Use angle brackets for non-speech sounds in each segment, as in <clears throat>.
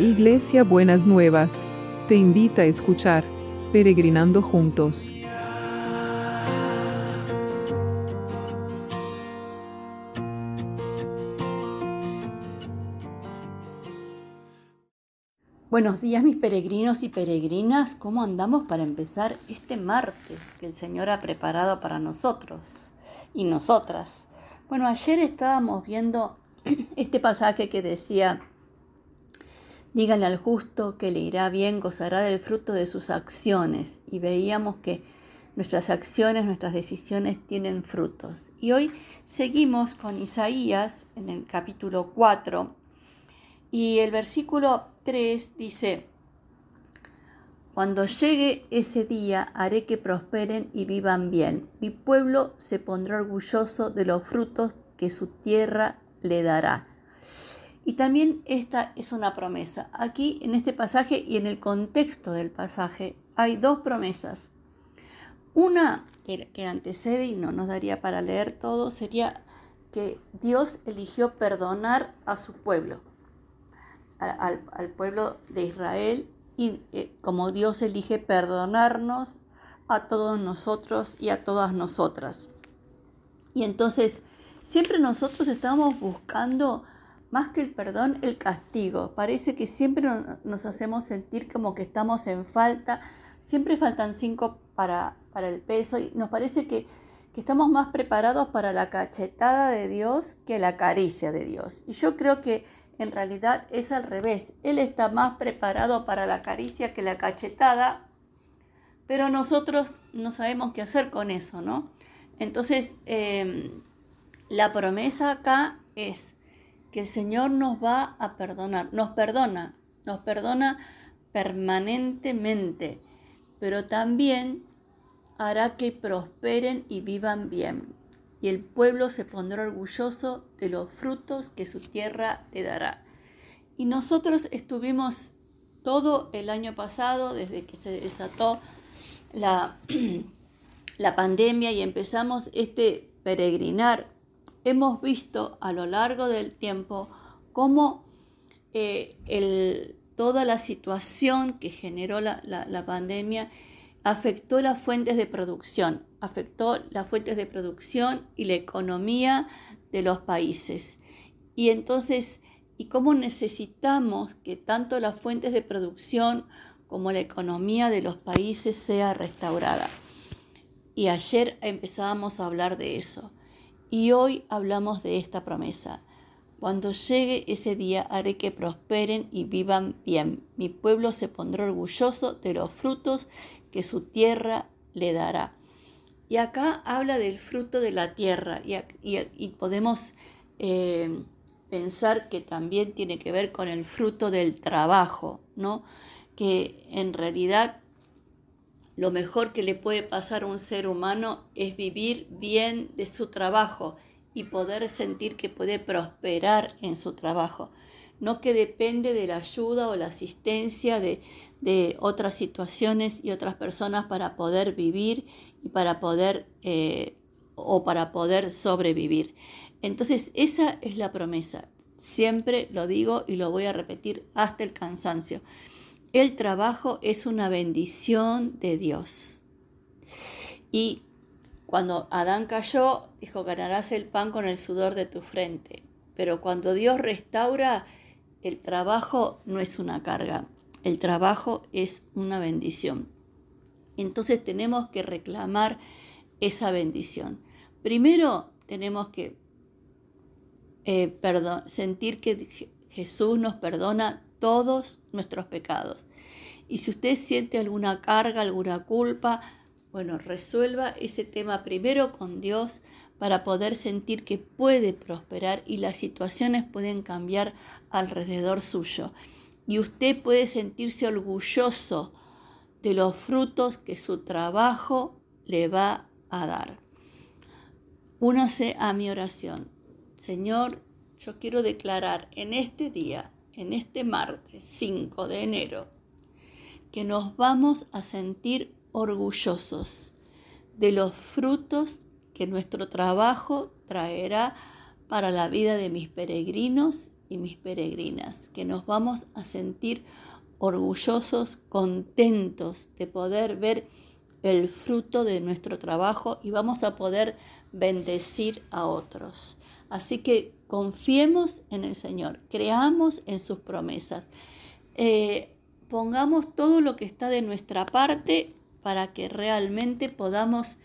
Iglesia Buenas Nuevas, te invita a escuchar Peregrinando Juntos. Buenos días mis peregrinos y peregrinas, ¿cómo andamos para empezar este martes que el Señor ha preparado para nosotros y nosotras? Bueno, ayer estábamos viendo <clears throat> este pasaje que decía, díganle al justo que le irá bien, gozará del fruto de sus acciones y veíamos que nuestras acciones, nuestras decisiones tienen frutos. Y hoy seguimos con Isaías en el capítulo 4 y el versículo 3 dice, cuando llegue ese día haré que prosperen y vivan bien. Mi pueblo se pondrá orgulloso de los frutos que su tierra le dará. Y también esta es una promesa. Aquí en este pasaje y en el contexto del pasaje hay dos promesas. Una que, antecede y no nos daría para leer todo sería que Dios eligió perdonar a su pueblo al, pueblo de Israel y eh, como Dios elige perdonarnos a todos nosotros y a todas nosotras. Y entonces siempre nosotros estamos buscando más que el perdón, el castigo. Parece que siempre nos hacemos sentir como que estamos en falta, siempre faltan cinco para, para el peso y nos parece que, que estamos más preparados para la cachetada de Dios que la caricia de Dios. Y yo creo que en realidad es al revés. Él está más preparado para la caricia que la cachetada, pero nosotros no sabemos qué hacer con eso, ¿no? Entonces, em, la promesa acá es que el Señor nos va a perdonar, nos perdona, nos perdona permanentemente, pero también hará que prosperen y vivan bien y el pueblo se pondrá orgulloso de los frutos que su tierra le dará. Y nosotros estuvimos todo el año pasado, desde que se desató la, <clears throat> la pandemia y empezamos este peregrinar, hemos visto a lo largo del tiempo cómo eh, toda la situación que generó la, la pandemia afectó las fuentes de producción, afectó las fuentes de producción y la economía de los países. Y entonces, ¿y cómo necesitamos que tanto las fuentes de producción como la economía de los países sea restaurada? Y ayer empezábamos a hablar de eso. Y hoy hablamos de esta promesa. Cuando llegue ese día haré que prosperen y vivan bien. Mi pueblo se pondrá orgulloso de los frutos que su tierra le dará. Y acá habla del fruto de la tierra y, podemos eh, pensar que también tiene que ver con el fruto del trabajo, ¿no? Que en realidad lo mejor que le puede pasar a un ser humano es vivir bien de su trabajo y poder sentir que puede prosperar en su trabajo no que depende de la ayuda o la asistencia de, otras situaciones y otras personas para poder vivir y para poder eh, o para poder sobrevivir. Entonces esa es la promesa. Siempre lo digo y lo voy a repetir hasta el cansancio. El trabajo es una bendición de Dios. Y cuando Adán cayó, dijo, ganarás el pan con el sudor de tu frente. Pero cuando Dios restaura, el trabajo no es una carga, el trabajo es una bendición. Entonces tenemos que reclamar esa bendición. Primero tenemos que eh, sentir que Jesús nos perdona todos nuestros pecados. Y si usted siente alguna carga, alguna culpa, bueno, resuelva ese tema primero con Dios para poder sentir que puede prosperar y las situaciones pueden cambiar alrededor suyo. Y usted puede sentirse orgulloso de los frutos que su trabajo le va a dar. Únase a mi oración. Señor, yo quiero declarar en este día, en este martes 5 de enero, que nos vamos a sentir orgullosos de los frutos que nuestro trabajo traerá para la vida de mis peregrinos y mis peregrinas, que nos vamos a sentir orgullosos, contentos de poder ver el fruto de nuestro trabajo y vamos a poder bendecir a otros. Así que confiemos en el Señor, creamos en sus promesas, eh, pongamos todo lo que está de nuestra parte para que realmente podamos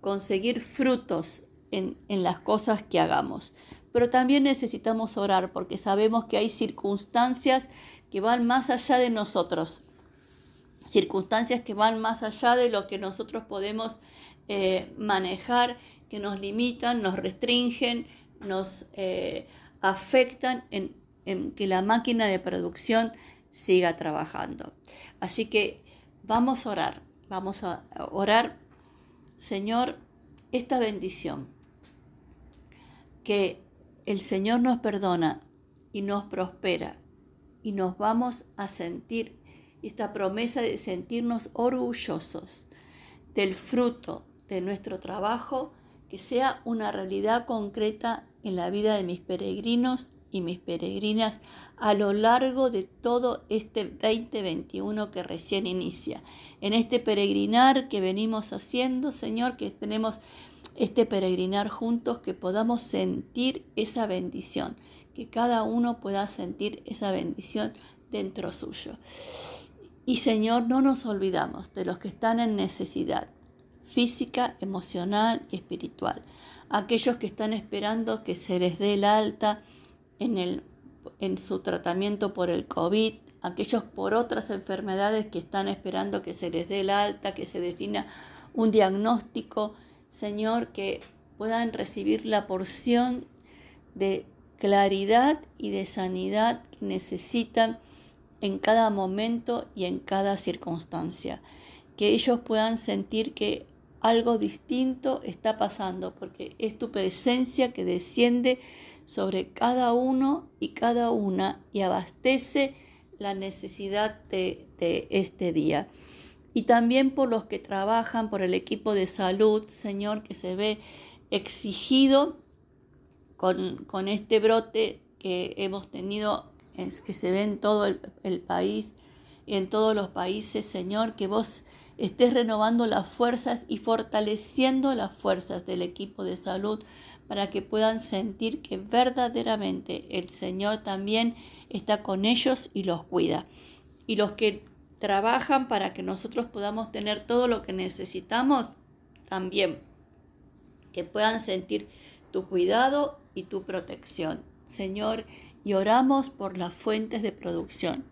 conseguir frutos en, las cosas que hagamos. Pero también necesitamos orar porque sabemos que hay circunstancias que van más allá de nosotros, circunstancias que van más allá de lo que nosotros podemos eh, manejar, que nos limitan, nos restringen, nos eh, afectan en, en que la máquina de producción siga trabajando. Así que vamos a orar, vamos a orar, Señor, esta bendición, que el Señor nos perdona y nos prospera y nos vamos a sentir esta promesa de sentirnos orgullosos del fruto de nuestro trabajo, que sea una realidad concreta en la vida de mis peregrinos y mis peregrinas a lo largo de todo este 2021 que recién inicia. En este peregrinar que venimos haciendo, Señor, que tenemos este peregrinar juntos, que podamos sentir esa bendición, que cada uno pueda sentir esa bendición dentro suyo. Y Señor, no nos olvidamos de los que están en necesidad física, emocional y espiritual. Aquellos que están esperando que se les dé el alta en, el, en su tratamiento por el COVID, aquellos por otras enfermedades que están esperando que se les dé el alta, que se defina un diagnóstico. Señor, que puedan recibir la porción de claridad y de sanidad que necesitan en cada momento y en cada circunstancia. Que ellos puedan sentir que algo distinto está pasando, porque es tu presencia que desciende sobre cada uno y cada una y abastece la necesidad de, este día. Y también por los que trabajan, por el equipo de salud, Señor, que se ve exigido con, con este brote que hemos tenido es que se ve en todo el, país y en todos los países, Señor, que vos estés renovando las fuerzas y fortaleciendo las fuerzas del equipo de salud para que puedan sentir que verdaderamente el Señor también está con ellos y los cuida. Y los que trabajan para que nosotros podamos tener todo lo que necesitamos, también que puedan sentir tu cuidado y tu protección. Señor, y oramos por las fuentes de producción.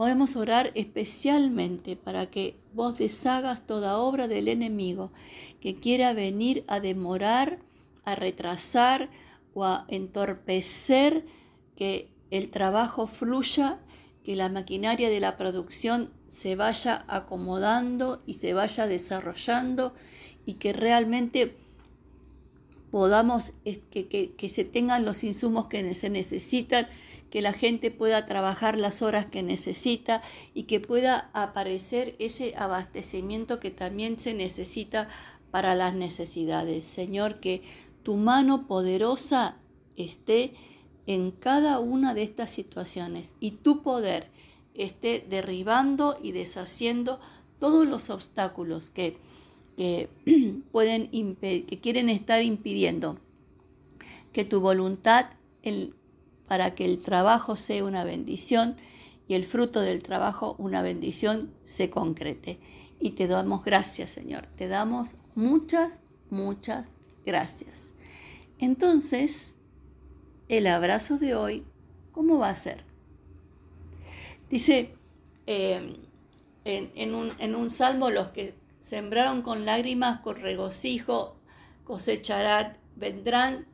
Podemos orar especialmente para que vos deshagas toda obra del enemigo que quiera venir a demorar, a retrasar o a entorpecer que el trabajo fluya, que la maquinaria de la producción se vaya acomodando y se vaya desarrollando y que realmente podamos, que, que, se tengan los insumos que se necesitan, que la gente pueda trabajar las horas que necesita y que pueda aparecer ese abastecimiento que también se necesita para las necesidades. Señor, que tu mano poderosa esté en cada una de estas situaciones y tu poder esté derribando y deshaciendo todos los obstáculos que que <clears throat> pueden que quieren estar impidiendo que tu voluntad para que el trabajo sea una bendición y el fruto del trabajo una bendición se concrete. Y te damos gracias, Señor. Te damos muchas, muchas gracias. Entonces, el abrazo de hoy, ¿cómo va a ser? Dice eh, en, un, en un salmo, los que Sembraron con lágrimas, con regocijo, cosecharán, vendrán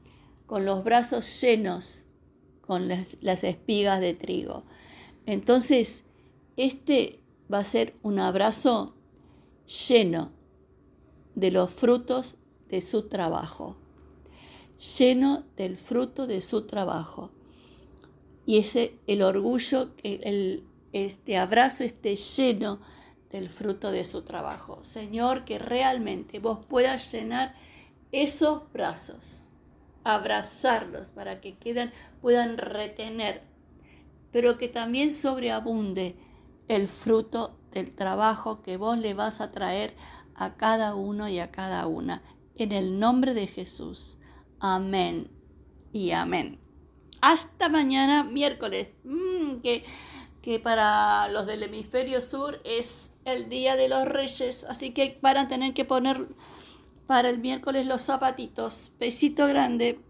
con los brazos llenos, con las, espigas de trigo. Entonces, este va a ser un abrazo lleno de los frutos de su trabajo, lleno del fruto de su trabajo. Y ese el orgullo, el, este abrazo esté lleno del fruto de su trabajo. Señor, que realmente vos puedas llenar esos brazos abrazarlos para que quedan, puedan retener, pero que también sobreabunde el fruto del trabajo que vos le vas a traer a cada uno y a cada una. En el nombre de Jesús. Amén y amén. Hasta mañana, miércoles, mm, que, que para los del hemisferio sur es el Día de los Reyes, así que van a tener que poner para el miércoles los zapatitos. Besito grande.